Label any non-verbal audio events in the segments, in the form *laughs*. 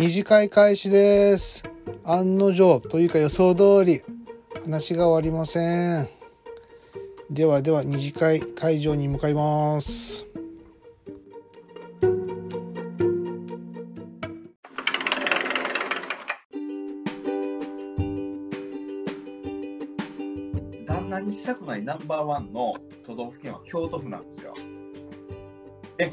二次会開始です。案の定というか予想通り話が終わりません。ではでは二次会会場に向かいます。旦那にしたくないナンバーワンの都道府県は京都府なんですよ。え、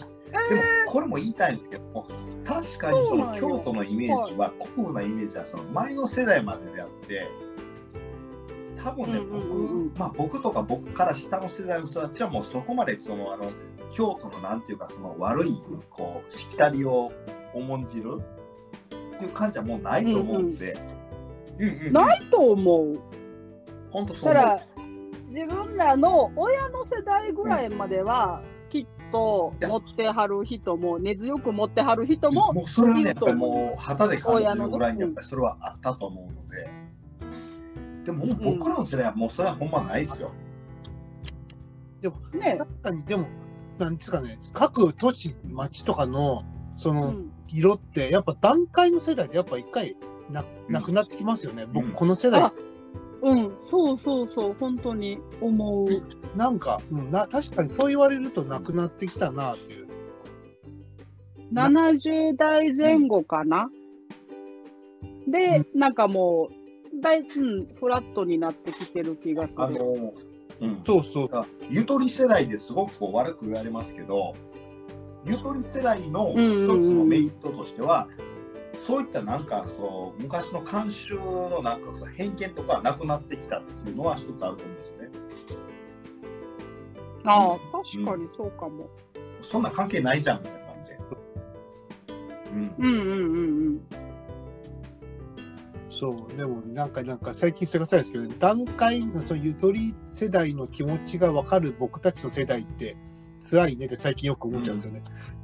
これも言いたいんですけども、確かにその京都のイメージは、古風なイメージはその前の世代までであって、多分ね、うんうんうんうん。僕、まあ僕とか僕から下の世代の人たちはもうそこまでそのあの京都のなんていうかその悪いこうしきたりを重んじるっていう感じはもうないと思うんで。うんうんうん。ないと思う。本当そう思う。たら、自分らの親の世代ぐらいまでは、きっと持ってはる人も、根強く持ってはる人も、もうそれはね、やっぱりいると思うもう旗で感じるぐらいにやっぱりそれはあったと思うので、でももう僕らの世代はもうそれはほんまないですよ。ね、確かにでもなんですかね。各都市町とかのそうのん、色ってやっぱ段階の世代でやっぱ一回ななくなってきますよね。うん。僕この世代。あうん、そうそうそう、本当に思う。なんか、うん、な確かにそう言われるとなくなってきたなっていう。70代前後かな？で、なんかもう、だい、うん、フラットになってきてる気がすある。の、うん、そうそう。ゆとり世代ですごくこう悪く言われますけど、ゆとり世代の一つのメリットとしては、そういったなんかそう昔の慣習のなんかそう偏見とかはなくなってきたっていうのは一つあると思うんですよね。ああ、確かにそうかも。そんな関係ないじゃんみたいな感じで。うんうんうんうんうん。そう、でもなんか、なんか最近それがそうですけど、段階のそういうゆとり世代の気持ちがわかる僕たちの世代って辛いねって最近よく思っちゃうんですよね。あ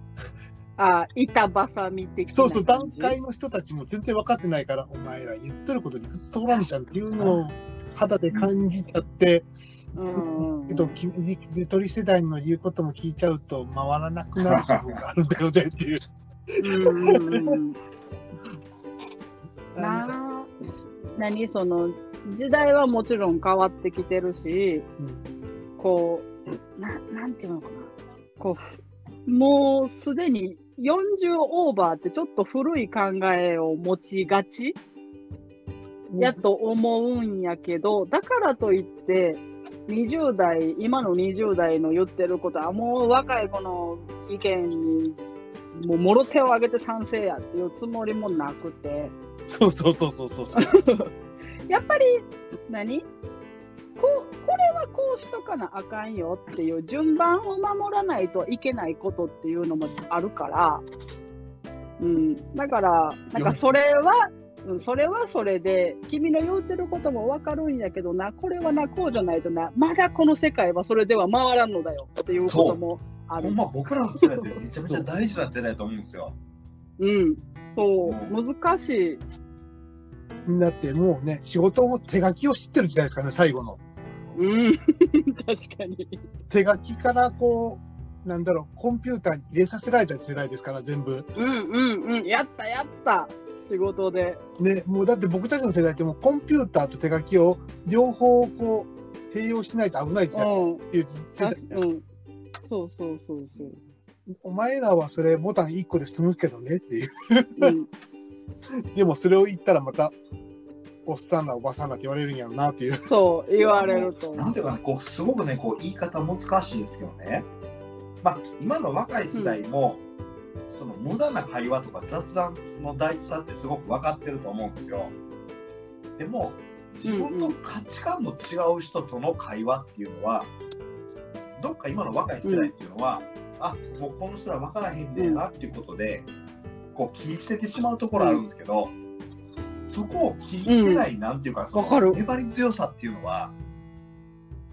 あ、板挟み的なそうそう、段階の人たちも全然分かってないから、お前ら言ってること理屈通らんじゃんっていうのを肌で感じちゃって、うんうんけど、きゆとり世代の言うことも聞いちゃうと回らなくなる部分があるんだよねっていう。うん。なあ、何その、時代はもちろん変わってきてるし、うんこう、ななんていうのかな。こう、もうすでに40オーバーってちょっと古い考えを持ちがち？やと思うんやけど、だからといって、20代、今の20代の言ってることは、もう若い子の意見に、もうもろ手を挙げて賛成やっていうつもりもなくて、そうそうそうそうそうそう。*laughs* やっぱり何、こう、これはこうしとかなあかんよっていう順番を守らないといけないことっていうのもあるから、うん、だから、なんかそれは、うん、それはそれで、君の言うてることもわかるんやけどな、これはな、こうじゃないとな、まだこの世界はそれでは回らんのだよっていうこともある。ほん。ま僕らの世代ってめちゃめちゃ大事な世代だと思うんですよ。うん、そう、う難しい。だってもうね、仕事も手書きを知ってる時代ですからね、最後の。うん、*laughs* 確かに。手書きからこう、なんだろう、コンピューターに入れさせられた世代ですから、全部。うんうんうん、やったやった、仕事で。ね、もうだって僕たちの世代ってもうコンピューターと手書きを両方こう、併用しないと危ない時代うん、っていう世代です。うん。そうそうそうそう。お前らはそれボタン1個で済むけどねっていう。うん、*laughs* でもそれを言ったらまた、おっさんらおばさんらって言われるんやろうなっていう。そう、言われると。なんていうかね、こうすごくね、こう言い方難しいですけどね。まあ、今の若い世代も、その無駄な会話とか雑談の大事さってすごく分かってると思うんですよ。でも、自分と価値観の違う人との会話っていうのは、どっか今の若い世代っていうのは、あもうこの人は分からへんでなっていうことで、こう切り捨ててしまうところあるんですけど、そこを切り捨てない、なんていうか、そわか粘り強さっていうのは、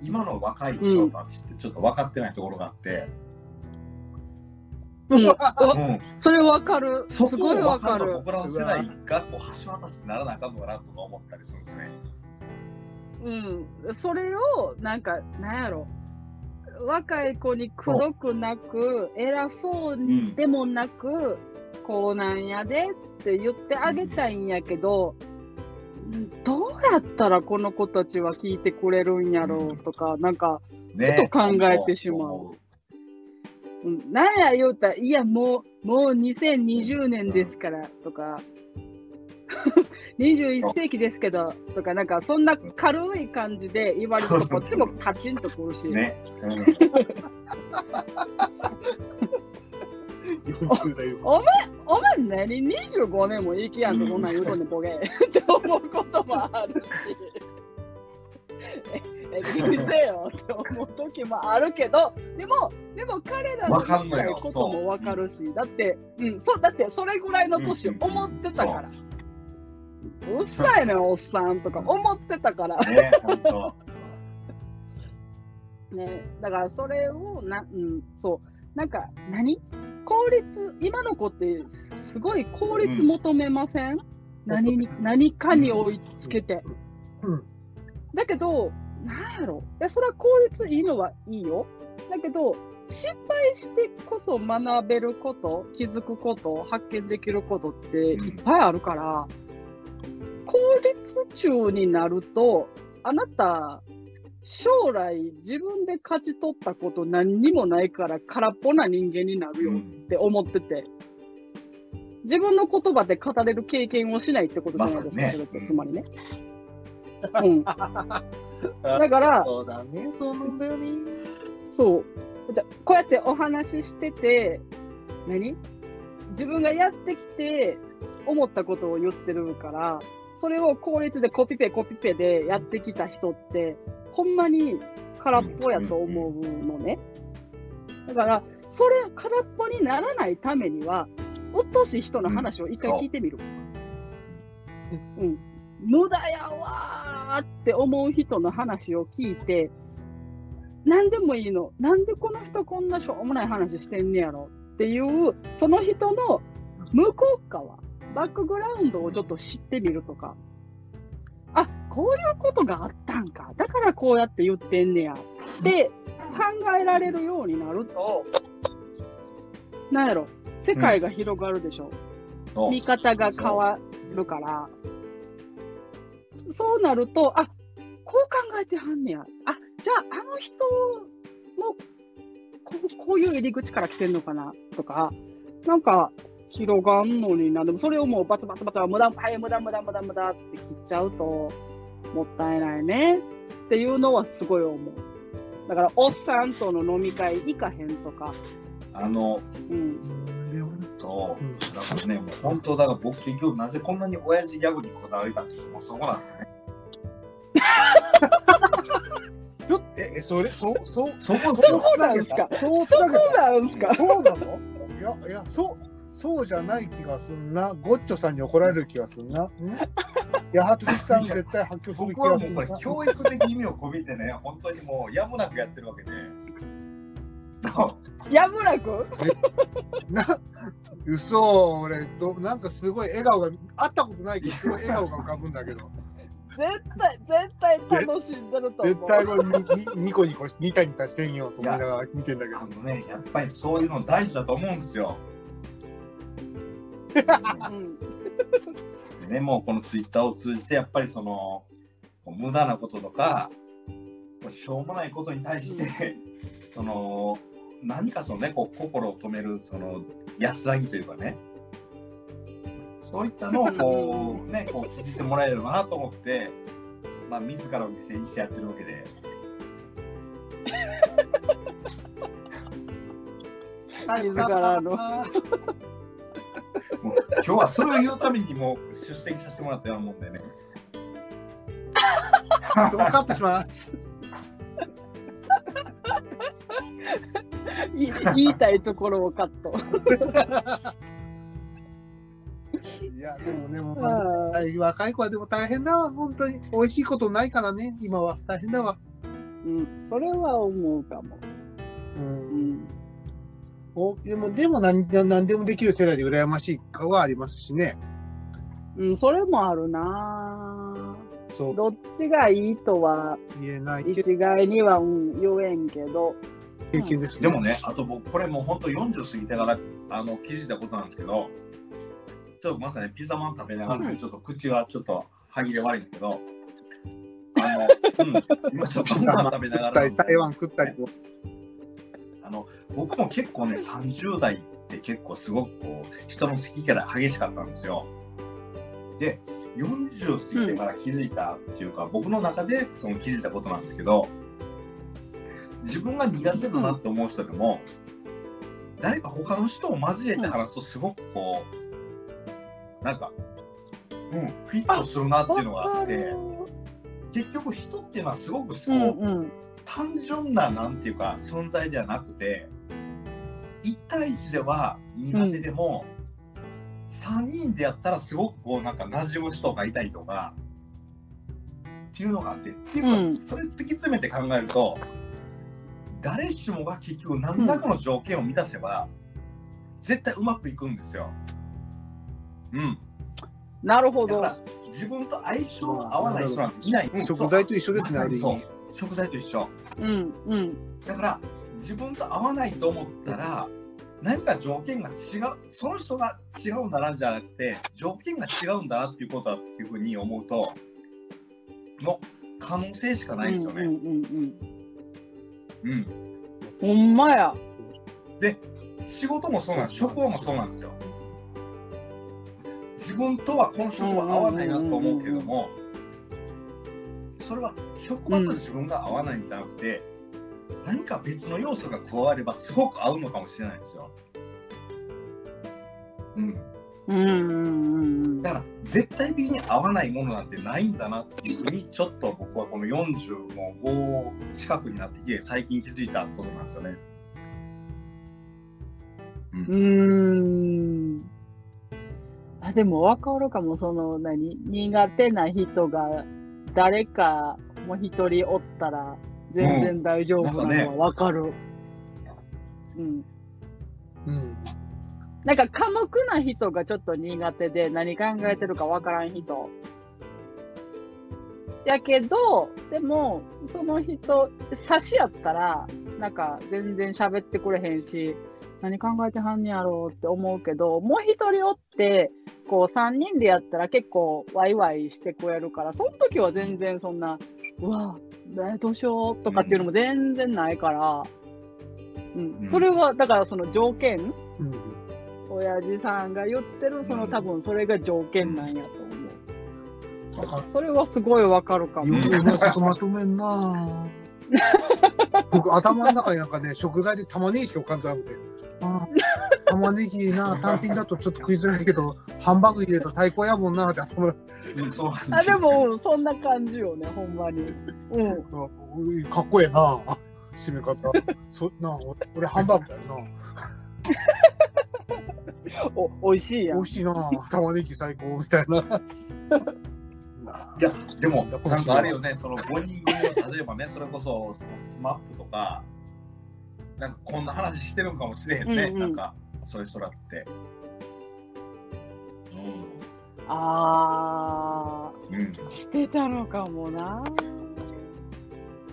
今の若い人たちってちょっと分かってないところがあって、うん *laughs* うおん、それわかる。すそこごいを分かる。僕らの世代がこう橋渡しにならなあかんのかなとか思ったりするんですね。うん。それを、なんか、なんやろ。若い子にくどくなく、偉そうでもなく、こうなんやでって言ってあげたいんやけど、どうやったらこの子たちは聞いてくれるんやろうとか、なんか、ね。ふと考えてしまう。うん、なんや言うたら、いや、もう、もう2020年ですから、とか、21世紀ですけど、とか、なんか、そんな軽い感じで言われると、こっちもカチンとくるし、ね。うん。40 *laughs* 代お前、お前何 ?25 年も生きやんと、そんなん言うとんねん、ボケ。*laughs* って思うこともあるし。え、え、気にせよって思う時もあるけど、でも、でも彼らの言いたいこともわかるし、だって、うん、そう、だってそれぐらいの年思ってたから。うっさいねん、おっさんとか思ってたから。ね、本当。*laughs* ね、だからそれをな、うん、そう、なんか何、効率、今の子ってすごい効率求めません、何に何かに追いつけて。うん。だけど、なんやろ、いやそれは効率いいのはいいよ。だけど、失敗してこそ学べること、気づくこと、発見できることっていっぱいあるから、効率中になると、あなた、将来自分で勝ち取ったこと何にもないから空っぽな人間になるよって思ってて、自分の言葉で語れる経験をしないってことじゃないですか、まねそれってつまりね。*laughs* うん。だから、そうだね、そうなんだよね。そう。だこうやってお話ししてて、何？自分がやってきて思ったことを言ってるから、それを効率でコピペコピペでやってきた人って、ほんまに空っぽやと思うのね。だから、それ空っぽにならないためには、おっとしい人の話を一回聞いてみる。うん。無駄やわーって思う人の話を聞いて、何でもいいの。なんでこの人こんなしょうもない話してんねやろっていう、その人の向こう側、バックグラウンドをちょっと知ってみるとか。あ、こういうことがあったんか。だからこうやって言ってんねや。って考えられるようになると、なんやろ、世界が広がるでしょ。そう見方が変わるから、そうなると、あこう考えてはんねや。あじゃあ、あの人もこうこういう入り口から来てんのかなとか、なんか広がんのにな、でもそれをもうバツバツバツ、無駄、はい、無駄、無駄、無駄、無駄って切っちゃうと、もったいないねっていうのはすごい思う。だから、おっさんとの飲み会行かへんとか、あの、うん、うんでもねそう。うん。だからね、もう本当、だから僕結局なぜこんなに親父ギャグにこだわりたって、もうそこなんですね。ちょっとえ、えそれ、そう、そう、そこ、そこなんですか？そうつそこなんすか？そうなの？いや、いや、そう、そうじゃない気がすんな。ゴッチョさんに怒られる気がすんな。ん？八幡さん絶対発狂する気僕はもう。これ教育的意味を込めてね、本当にもうやむなくやってるわけで。*laughs* やむなく？な、嘘、俺ど、なんかすごい笑顔が、会ったことないけど、すごい笑顔が浮かぶんだけど、絶対、絶対楽しんでると思う。絶対これににニコニコし、ニタニタしてんよと思いながら見てんだけどあ。のね、やっぱりそういうの大事だと思うんですよ。うん *laughs* でね、もうこのツイッターを通じて、やっぱりその、無駄なこととか、しょうもないことに対して、その、何かそのね、こう心を止める、その安らぎというかね、そういったのを *laughs* こう、ね、こう気づいてもらえればなと思って、まあ、自らを犠牲にしてやってるわけで。*laughs* 自らのもう今日はそれを言うためにもう出席させてもらったようなもんでね。カットします。い言いたいところをカット。いや、でもね、もう若い子はでも大変だわ、本当に。美味しいことないからね、今は。大変だわ。うん、それは思うかも。う。うんん、おでも、でも何何でもできる世代で羨ましい顔はありますしね。うん、それもあるな。そう。ぁ。どっちがいいとは言えない。一概には、うん、言えんけど、経験ですでもね、あと僕、これもう本当40過ぎてからあの気づいたことなんですけど、ちょっとまさにピザマン食べながら、はい。ちょっと口はちょっと歯切れ悪いんですけど、*laughs* あの、うん、今ちょっとピザマン食べながら台、台湾食ったりとあの、僕も結構ね、30代って結構すごくこう、人の好き嫌い激しかったんですよ。で、40過ぎてから気づいたっていうか、僕の中でその気づいたことなんですけど、自分が苦手だなって思う人でも、誰か他の人を交えて話すとすごくこう、なんか、うん、フィットするなっていうのがあって、結局人っていうのはすごくこう、うんうん。単純ななんていうか存在ではなくて1対1では苦手でも、3人でやったらすごくこうなんか馴染む人がいたりとかっていうのがあってっていうか、うんそれ突き詰めて考えると誰しもが結局何らかの条件を満たせば、絶対うまくいくんですよ。うん。なるほど。だから自分と相性が合わない人なんていない。うん食材と一緒ですね、ある意味。食材と一緒。うんうん。だから自分と合わないと思ったら何か条件が違うその人が違うんだなじゃなくて条件が違うんだなっていうことだっていうふうに思うとの可能性しかないんですよね。うんうんうんうんうん。ほんまや。仕事もそうなんです職場もそうなんですよ。自分とはこの職場合わないなと思うけどもそれは職場と自分が合わないんじゃなくて、何か別の要素が加わればすごく合うのかもしれないですよ。うんうんうんうんうん。だから絶対的に合わないものなんてないんだなっていうふうにちょっと僕はこの40の5近くになってきて最近気づいたことなんですよね。うーん。あでも分かるかも、その何、苦手な人が誰かもう一人おったら全然大丈夫なのは分かる。うん。うん。なんか寡黙な人がちょっと苦手で何考えてるか分からん人。やけど、でも、その人、差しやったら、なんか全然喋ってくれへんし、何考えてはんねやろうって思うけど、もう一人おって、こう三人でやったら結構ワイワイしてくれるから、その時は全然そんな、うわ、えどうしようとかっていうのも全然ないから、うん、うんそれは、だからその条件うん。親父さんが言ってる、その多分それが条件なんやと思う。わかそれはすごいわかるかも。よくうまいことまとめんなぁ *laughs* 僕、頭の中になんかね、食材で玉ねぎしか浮かんでなくて。玉ねぎな、*laughs* 単品だとちょっと食いづらいけど、ハンバーグ入れると最高やもんなって頭あ、でも、うんそんな感じよね、ほんまに。うん。中かっこええな締め方。そな俺俺ハンバーグだよな。*laughs* お、美味しいやん美味。しいな玉ねぎ最高みたいな。な *laughs* いやでもなんかあれよねその5人組の例えばねそれこそそのスマップとかなんかこんな話してるんかもしれへんね、うんうんなんかそういう人らって。あうんうんー、してたのかもな。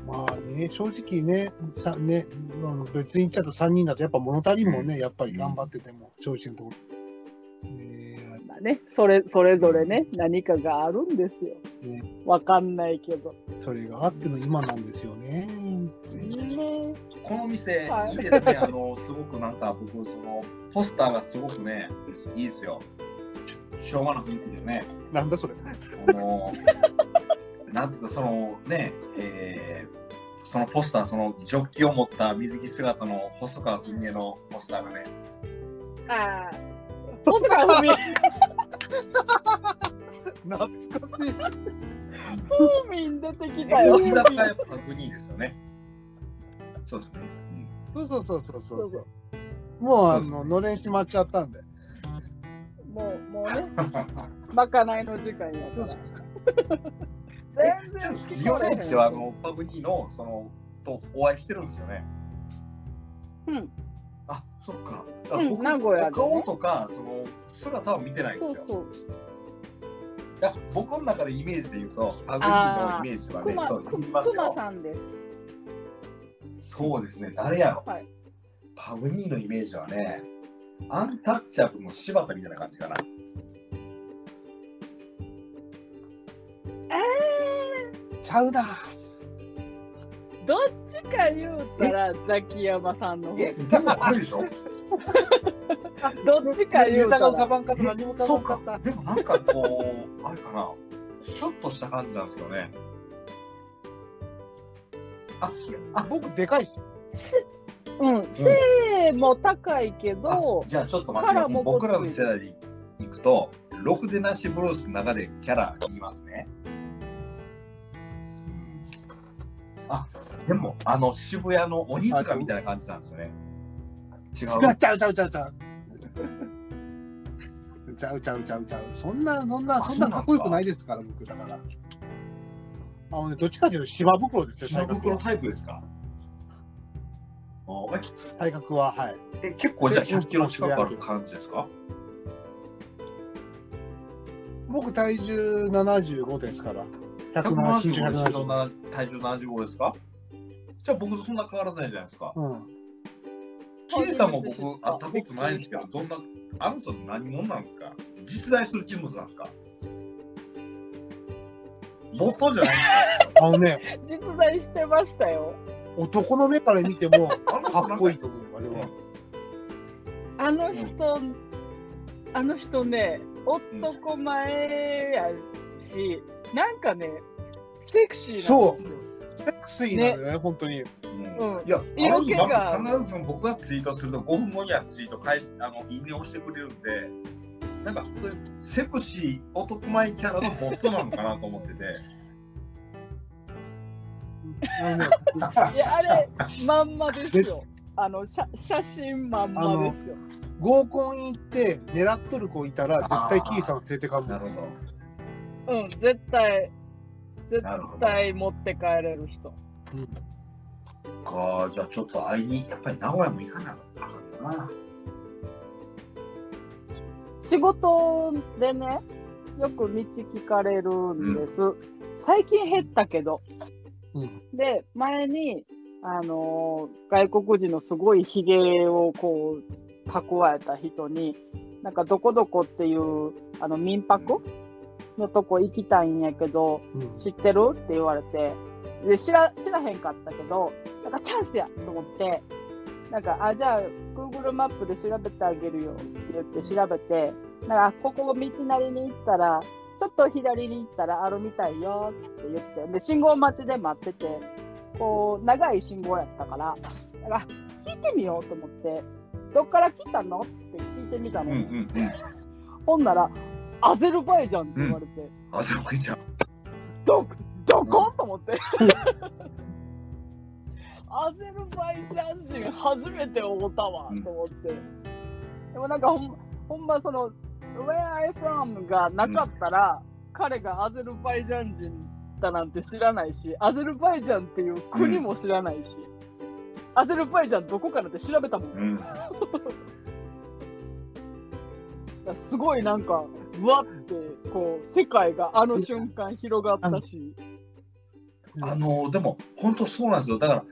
まあね、正直ね、さねあの別に言っちゃうと3人だとやっぱ物足りんもんね、やっぱり頑張ってても、正直なところ。ねまあね、それ、それぞれね、何かがあるんですよ。ねわかんないけど。それがあっての今なんですよね。ねこの店、はいいいですね。あの、すごくなんか僕、その、ポスターがすごくね、いいですよ。昭和の雰囲気でね。なんだそれ。あの、なんていうか、そのね、えーそのポスター、そのジョッキを持った水着姿の細川文江のポスターがね、ああ。細川ふみ、懐かしい。ふうみん出てきたよ。居酒屋パグニーですよね。そう。うんそうそうそうそうそう。もうあの、のれん閉まっちゃったんで。もう、もうね、*laughs* まかないの時間やから。全然聞リオこえへん。ネッチはあのパグニーのそのとお会いしてるんですよね。うん。あ、そっか。うん僕、名古屋でね顔とかその姿は見てないんですよ。そうそう。いや僕の中でイメージで言うとパグニーのイメージはね、そうい。さんです。そうですね、誰やろ、はい。パブニーのイメージはね、アンタッチャブルの柴田みたいな感じかな。えちゃうな。ー、どっちか言うたらザキヤマさんの方。え、でもあれでしょ？*laughs* どっちかネ言うたら。タが浮かか。でもなんかこう、あれかな、シュッとした感じなんですけどね。あ、いや、あ、僕でかいっすよ。うん、背も高いけあど、じゃあちょっと待って僕らの世代でいくと、ろくでなしブルースの中でキャラ言いますね。あ、でも、あの渋谷の鬼塚みたいな感じなんですよね。違う。違うちゃうちゃうちゃう *laughs* ちゃう。ちゃうちゃうちゃうちゃう。そんな、そんな、あそんなかっこよくないですから、僕だから。あのね、どっちかというと芝袋ですよ、島体格は。袋タイプですか？体格は、はい。え結構じゃあ100キロ近くある感じですか？僕体重75ですから。170、身長175 170。の体重75ですか？じゃあ僕とそんな変わらないじゃないですか。うん。キリさんも僕会ったことないんですけど、どんな、あの人何者なんですか？実在する人物なんですか？ボットじゃないんですあのね、実在してましたよ。男の目から見ても、かっこいいと思う、あれは。あの人、あの人ね、男前やし、なんかね、セクシーなんですよ。セクシーなのよね、本当に。うんうんいや、色気が必ず僕がツイートすると5分後にはツイート返し、あの、いいねをしてくれるんで、なんかそういうセクシー男前キャラのボットなのかなと思ってて。*laughs* いや、あれ、まんまですよ。あの、写写真まんまですよ。合コン行って狙っとる子いたら、絶対キーさんを連れてかん。なるほうん、絶対、絶対持って帰れる人。うんど。か、じゃあちょっと会いに、やっぱり名古屋も行かなあかんな。仕事でね、よく道聞かれるんです。最近減ったけど。うんで、前に、あのー外国人のすごいヒゲをこう、蓄えた人に、なんかどこどこっていう、あの民泊のとこ行きたいんやけど、うん知ってる？って言われて、で、知ら、知らへんかったけど、なんかチャンスやと思って、なんか、あ、じゃあ、Google マップで調べてあげるよって言って調べて、なんか、ここ道なりに行ったら、ちょっと左に行ったらあるみたいよって言って、で、信号待ちで待ってて、こう、長い信号やったから、だから、聞いてみようと思って、どっから来たの？って聞いてみたの。うんうんうん。ほんなら、アゼルバイジャンって言われて、あ、そこいちゃん。ど、どこ？と思って。*laughs* アゼルバイジャン人初めて会ったわ、と思って。でもなんかほんほんまその、Where I from がなかったら、彼がアゼルバイジャン人だなんて知らないし、アゼルバイジャンっていう国も知らないし、アゼルバイジャンどこからって調べたもん。うん。すごいなんか、うわって、こう、世界があの瞬間広がったし。あのでも本当そうなんですよだから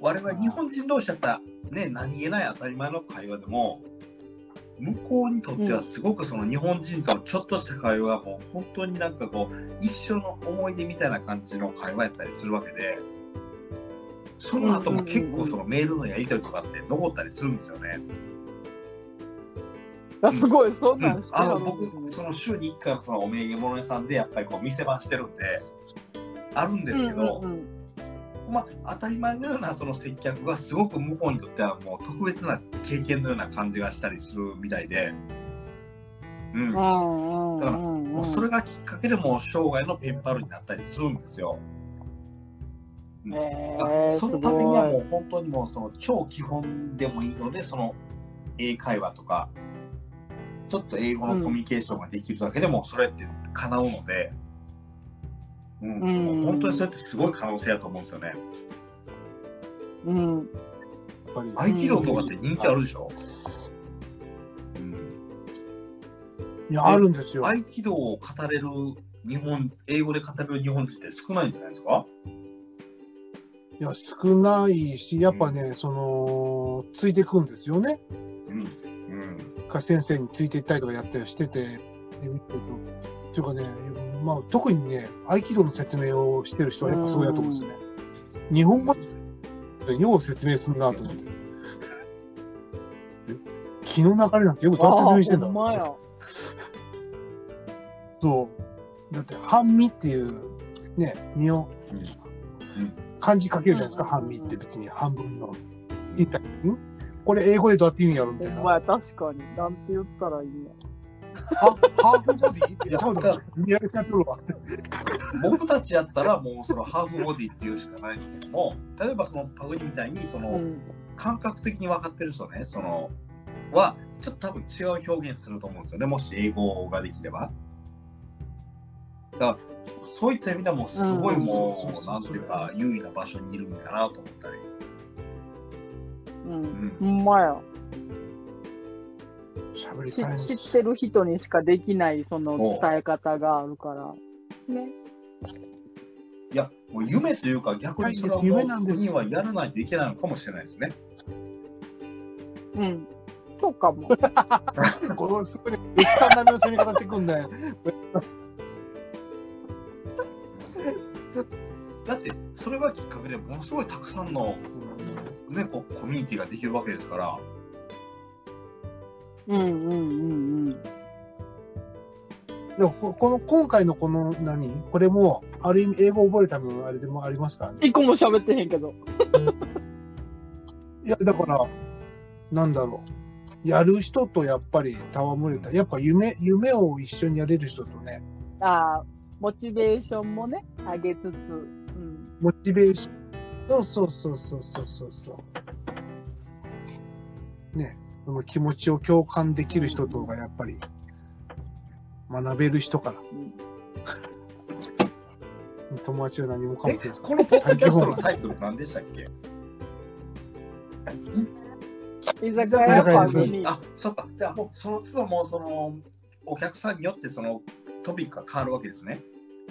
我々日本人同士だったらね何気ない当たり前の会話でも向こうにとってはすごくその日本人とのちょっとした会話がもう本当になんかこう一緒の思い出みたいな感じの会話やったりするわけでその後も結構そのメールのやり取りとかって残ったりするんですよね。あすごい、そんうなんしてはんあの僕。その週に1回のそのお土産物屋さんでやっぱりこう店番してるんであるんですけど、うんうんうんまあ、当たり前のようなその接客がすごく向こうにとってはもう特別な経験のような感じがしたりするみたいで、うん、もうんうんうん。うんうそれがきっかけでもう生涯のペンパルになったりするんですよ。えあー、そのためにはいもう本当にもうその超基本でもいいのでその英会話とかちょっと英語のコミュニケーションができるだけでもそれって叶うので、うんうんもう本当にそれってすごい可能性だと思うんですよね。うん、やっぱり合気道とかって人気あるでしょ、うんいや、あるんですよ。合気道を語れる日本、英語で語れる日本人って少ないんじゃないですか？いや、少ないし、やっぱね、その、ついてくんですよね。うん。うん。か先生についていったりとかやったりしてて、で見てると。っていうかね、まあ、特にね、合気道の説明をしてる人はやっぱそうやと思うんですよね。日本語よう説明すんなと思って。*laughs* 気の流れなんてよくどう説明してんだあほんまや。*laughs* そう。だって、半身っていう、ね、身を漢字書けるじゃないですか、半身って別に半分の。これ英語でどうやって言うんやろみたいな。ほんまや、確かに。なんて言ったらいいんや。ハハーフボディ？いやそうだ、見上げちゃってるわ。僕たちやったらもうそのハーフボディっていうしかないんですけども例えばそのパグニみたいにそのうん。感覚的に分かってる人ねそのはちょっと多分違う表現すると思うんですよねもし英語ができればだからそういった意味ではもうすごいうんもそうなんていうか優位な場所にいるんだなと思ったり、う。うんん、ほんまや。喋りたい知ってる人にしかできないその伝え方があるから。ね。いやもう夢というか逆にそれはもう夢なんです国はやらないといけないのかもしれないですねうん。そうかも。*laughs* このすごいね、牛さん並みの攻め方してくんだよ。*laughs* だってそれがきっかけでものすごいたくさんの、ね、こうコミュニティができるわけですからうんうんうんうん。でもここの今回のこの何？これもある意味英語を覚えるためのあれでもありますからね。一個も喋ってへんけど。いやだからなんだろうやる人とやっぱり戯れたやっぱ夢夢を一緒にやれる人とねああ、モチベーションもね、上げつつ。うん。モチベーションそうそうそうそうそうそうそうねその気持ちを共感できる人とがやっぱり学べる人から友達は何もかもえこのポッドキャストのタイトル何でしたっけ？居酒屋パグに。あ、そっか。じゃあもうその都度もうそのお客さんによってそのトピックが変わるわけですね。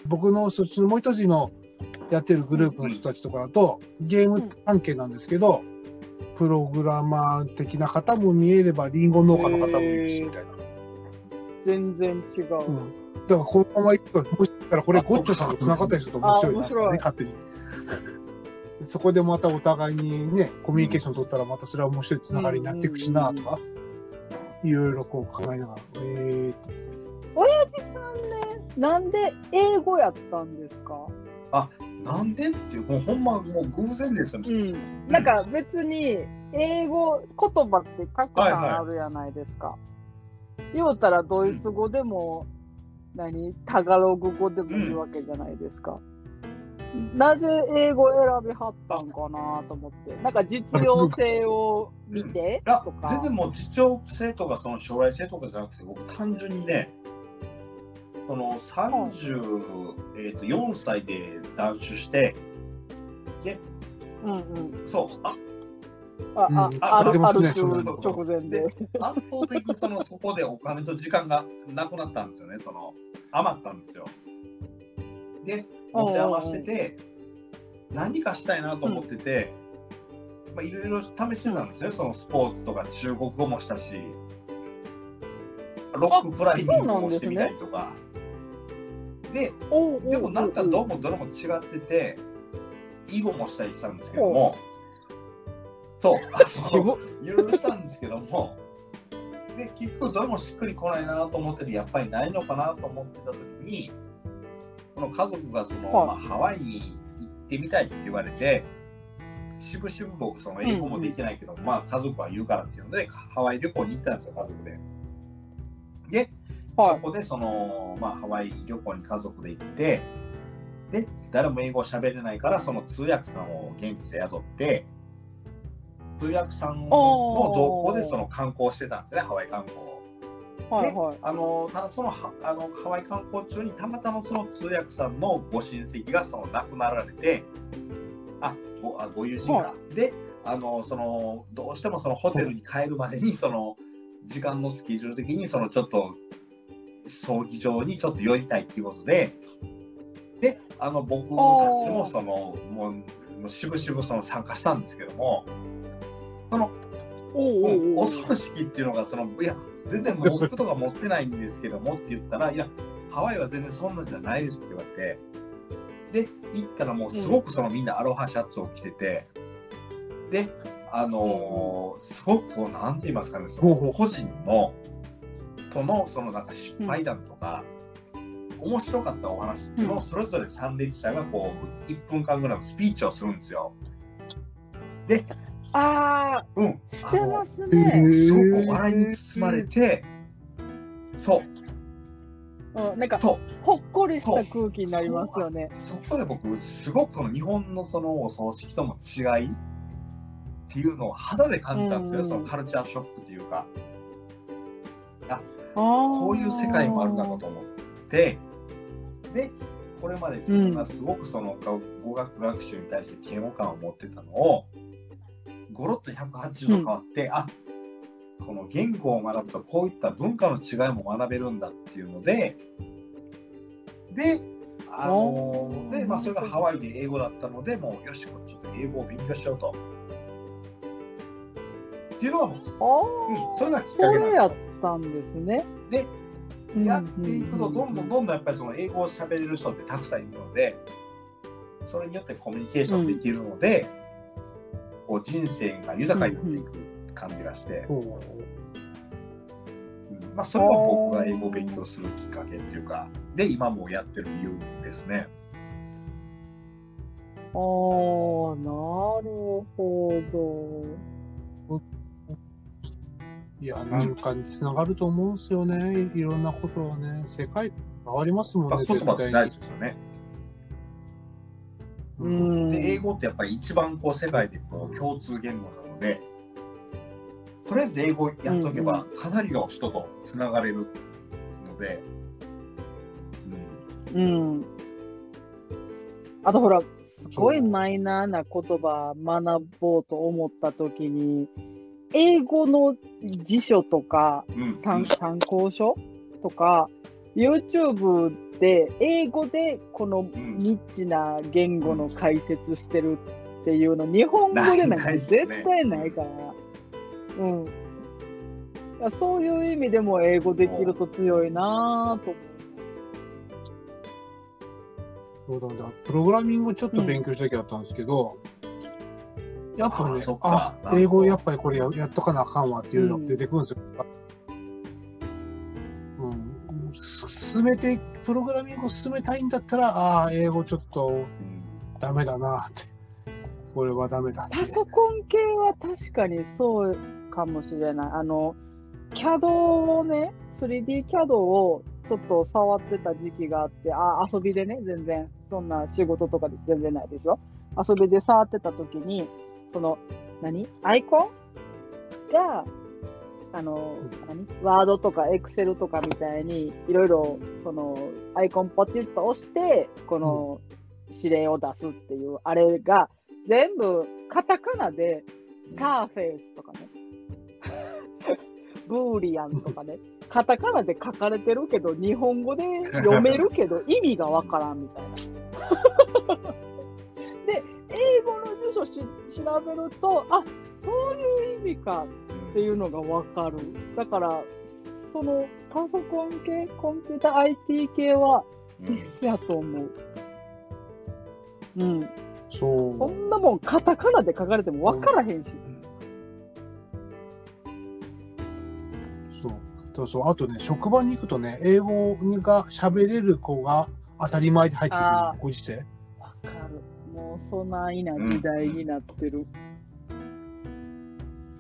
僕のそっちのもう一つのやってるグループの人たちとかだとゲーム関係なんですけど、プログラマー的な方も見えればリンゴ農家の方もいるしみたいな。全然違う。うん。だからこのまま行くと、もしかしたらこれゴッチョさんと繋がったりすると面白いなってね、勝手に。*laughs* そこでまたお互いにね、コミュニケーション取ったらまたそれは面白いつながりになっていくしなとか、いろいろこう考えながら、えー親父さんね、なんで英語やったんですか？なんで？っていう、もうほんまもう偶然ですよね。うん。なんか別に、英語、言葉ってたくさんはいはいあるやないですか。言うたらドイツ語でも、何？タガログ語でもいいわけじゃないですか。なぜ英語選びはったんかなと思って。なんか実用性を見てとか。全然もう実用性とかその将来性とかじゃなくて、僕単純にね、その34、えー、と4歳で断酒して、うんうん。そう、ああ、あ、うんある、出ますねある直前で。圧倒的にそのそこでお金と時間がなくなったんですよね、その余ったんですよ。で、持て余してて、何かしたいなと思ってて、まあ、いろいろ試してたんですよ、そのスポーツとか中国語もしたし、ロッククライミングもしてみたりとか。でおうおうでもなんかどうもどれも違ってて、囲碁もしたりしたんですけども、そう、あ渋っいろいろしたんですけども、で、結局どれもしっくりこないなと思ってて、やっぱりないのかなと思ってた時に、この家族がその、はい。まあ、ハワイに行ってみたいって言われて、しぶしぶ僕、その英語もできないけど、まあ家族は言うからっていうので、ハワイ旅行に行ったんですよ、家族で。で、はいそこでその、まあ、ハワイ旅行に家族で行って、で、誰も英語喋れないから、その通訳さんを現地で雇って、通訳さんの同行でその観光してたんですね、ハワイ観光を。はいはい。あのただそのはあのハワイ観光中にたまたまその通訳さんのご親戚がその亡くなられてあごあご友人が、はであのそのどうしてもそのホテルに帰るまでにその時間のスケジュール的にそのちょっと葬儀場にちょっと寄りたいっていうことでであの僕たちもそのもうもう渋々その参加したんですけども、その、お葬式っていうのが、その、いや、全然モップとか持ってないんですけどもって言ったら、いや、ハワイは全然そんなんじゃないですって言われて、で、行ったらもうすごくそのみんなアロハシャツを着てて、で、あのーすごくこう、なんて言いますかね、その個人の、との、そのなんか失敗談とか、面白かったお話っていうのをうんそれぞれ参列者がこう、1分間ぐらいのスピーチをするんですよ。あうん。あ、してますえね。すごく笑いに包まれて、そう、うん、なんか。ほっこりした空気になりますよね。そこで僕、すごくこの日本のそのお葬式との違いっていうのを肌で感じたんですよ、うん。そのカルチャーショックっていうか、ここういう世界もあるんだなと思って、で、これまで自分がすごくその語学学習に対して嫌悪感を持ってたのを、ゴロッと180度変わって、あこの言語を学ぶとこういった文化の違いも学べるんだっていうので、で、あので、まあ、それがハワイで英語だったので、もうよし、ちょっと英語を勉強しようと。っていうのがもう、ん、それがきっあ、かけなんですやったんですね。で、やっていくと、どんどんんどんどんやっぱりその英語を喋れる人ってたくさんいるので、それによってコミュニケーションできるので、こう人生が豊かになっていく感じがして、ほううんまあ、それが僕が英語を勉強するきっかけっていうか、で、今もやってる理由ですね。ああ、なるほど。いや、なんかにつながると思うんですよね。いろんなことはね。世界変わりますもんね、絶対に葉って大事。ですよね。ううんん。で、英語ってやっぱり一番こう世界でこう共通言語なので、とりあえず英語やっとけばかなりの人とつながれるので、うん。あとほら、すごいマイナーな言葉学ぼうと思ったときに、英語の辞書とかうん。うん。参参考書？とか、YouTube で英語でこのニッチな言語の解説してるっていうの、日本語でなんかないですね絶対ないから。うん。そういう意味でも英語できると強いなぁと思そうだ。プログラミングちょっと勉強した時あったんですけど、やっぱねあそっ、かあ英語やっぱりこれややっとかなあかんわっていうのが出てくるんですよ。うん。す進めて、プログラミングを進めたいんだったら、ああ、英語ちょっとうんダメだなって。これはダメだってパ。ソコン系は確かにそうかもしれない。あの、CAD をね、3D CAD をちょっと触ってた時期があって、あ、遊びでね、全然、そんな仕事とかで全然ないですよ。遊びで触ってた時に、その、何？アイコン？が、あの、何？ワードとかエクセルとかみたいに、いろいろ、その、アイコンポチッと押して、この指令を出すっていう、あれが、全部カタカナで、サーフェイスとかね、*laughs* ブーリアンとかね、カタカナで書かれてるけど、日本語で読めるけど、*laughs* 意味がわからんみたいな。*laughs* で、書し調べると、あそういう意味かっていうのがわかる。だから、そのパソコン系、コンピューター IT 系はうん必須やと思う。うん。そう。そんなもんカタカナで書かれてもわからへんし。そう。そうそう。あとね、職場に行くとね、英語が喋れる子が当たり前で入ってくるご時世。わかる。もうそないな時代になってる。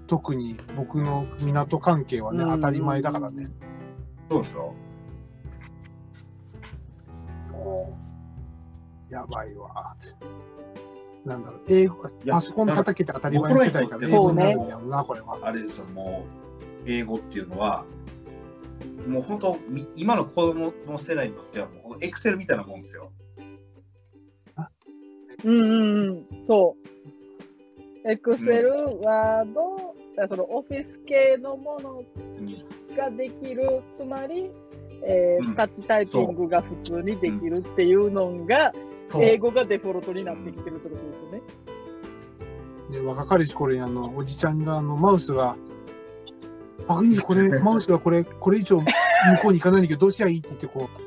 特に僕の港関係はね、うん当たり前だからね。そうですよ。やばいわーって。なんだろう、英語、やパソコン叩けて当たり前の世界から英語になるんだよな、これは。あれですよ、もう、英語っていうのは、もう本当、み今の子供の世代にとっては、もうエクセルみたいなもんですよ。うんうんうん。そう。エクセル、ワード、そのオフィス系のものうんができる、つまり、えーうんタッチタイピングが普通にできるっていうのが、そう英語がデフォルトになってきてるってことですよね。ね、若かりし頃にあの、おじちゃんが、あの、マウスが、あ、いいこれ、マウスがこれ、これ以上向こうに行かないんだけど、どうしゃいいって言って、こう。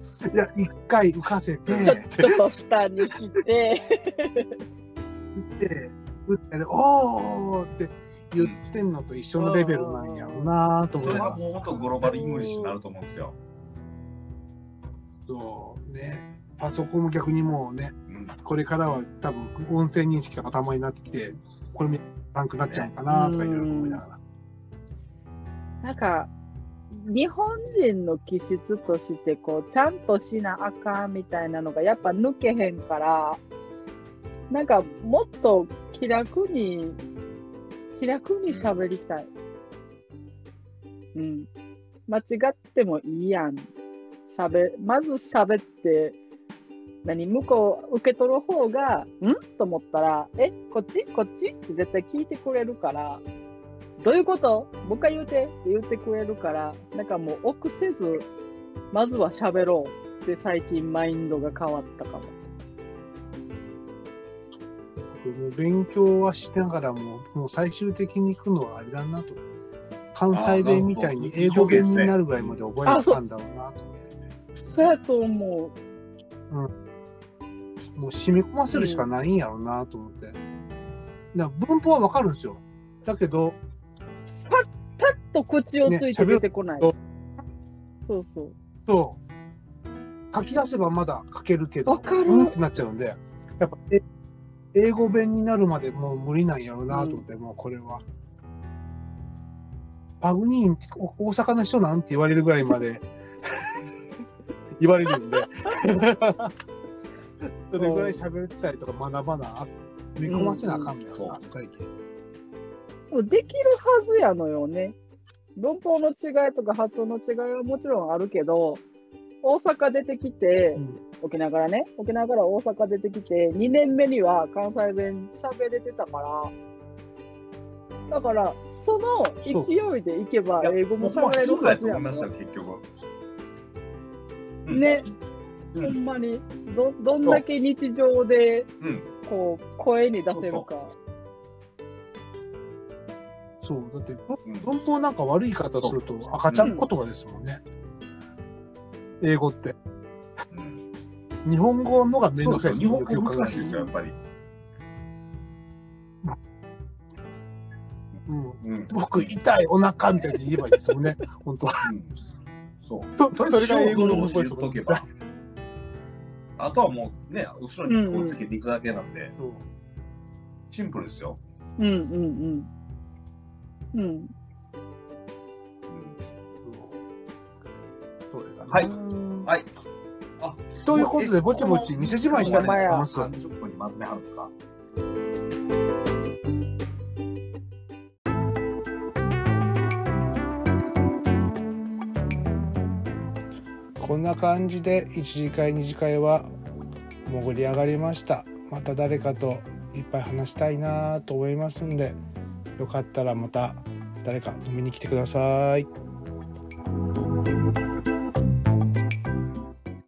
*laughs* いや、一回浮かせて、ちょちょっと下にして、打って、打って、おーって言ってんのと一緒のレベルなんやろうなと思ってそれ。がもう本当グローバルイングリッシュになると思うんですよ。そうね。パソコンも逆にもうね、うん。これからは多分音声認識が頭になってきて、これもいらんくなっちゃうのかなとかいろいろ思いながら。なんか、日本人の気質として、こう、ちゃんとしなあかんみたいなのがやっぱ抜けへんから、なんかもっと気楽に、気楽に喋りたい。うん。間違ってもいいやん。喋、まず喋って、何向こう受け取る方が、ん？と思ったら、え、こっち？こっち？って絶対聞いてくれるから、どういうこと？もう一回言うてって言ってくれるから、なんかもう臆せず、まずは喋ろうって最近マインドが変わったかも。もう勉強はしながらも、もう最終的に行くのはあれだなと。関西弁みたいに英語弁になるぐらいまで覚えなあかんだろうなと思って。そうやと思う。もう染み込ませるしかないんやろうなと思って。だから文法はわかるんですよ。だけど、と口をついて出てこない。ねそうそう。そう。書き出せばまだ書けるけど、わかるうんってなっちゃうんで、やっぱ、え英語弁になるまでもう無理なんやろうなと思って、もうこれは。パグニーンってお大阪の人なんて言われるぐらいまで *laughs* 言われるんで、*laughs* それぐらい喋ったりとか学ばな、見込ませなあかんのやろな、うん最近。もうできるはずやのよね。文法の違いとか発音の違いはもちろんあるけど、大阪出てきてう、ん。沖縄からね、沖縄から大阪出てきて、2年目には関西弁喋れてたから、だから、その勢いでいけば英語も喋れるはずやんと思いますよ、結局。うんね、うん。ほんまに、ど、どんだけ日常で、うん。こう、声に出せるか。そう、だってうん文法なんか悪い言い方すると赤ちゃん言葉ですもんね。英語って。うん日本語のがめんそうですよ。どくさいです日もんよくよく考える本語難しいですよ、やっぱり。うんうん。僕痛いお腹みたいに言えばいいですもんね。*laughs* 本当は。うんそう。そそれが英語の文法ですもん言っとけば。あとはもうね、後ろにこうつけていくだけなんで、そうシンプルですよ。うんうんうん。うん。うん。そうそれがねはい。はい。あということでぼちぼち店じまいしたいと思います30分にまとめはるんですか？こんな感じで1次会2次会は盛り上がりました。また誰かといっぱい話したいなと思いますんでよかったらまた誰か飲みに来てください。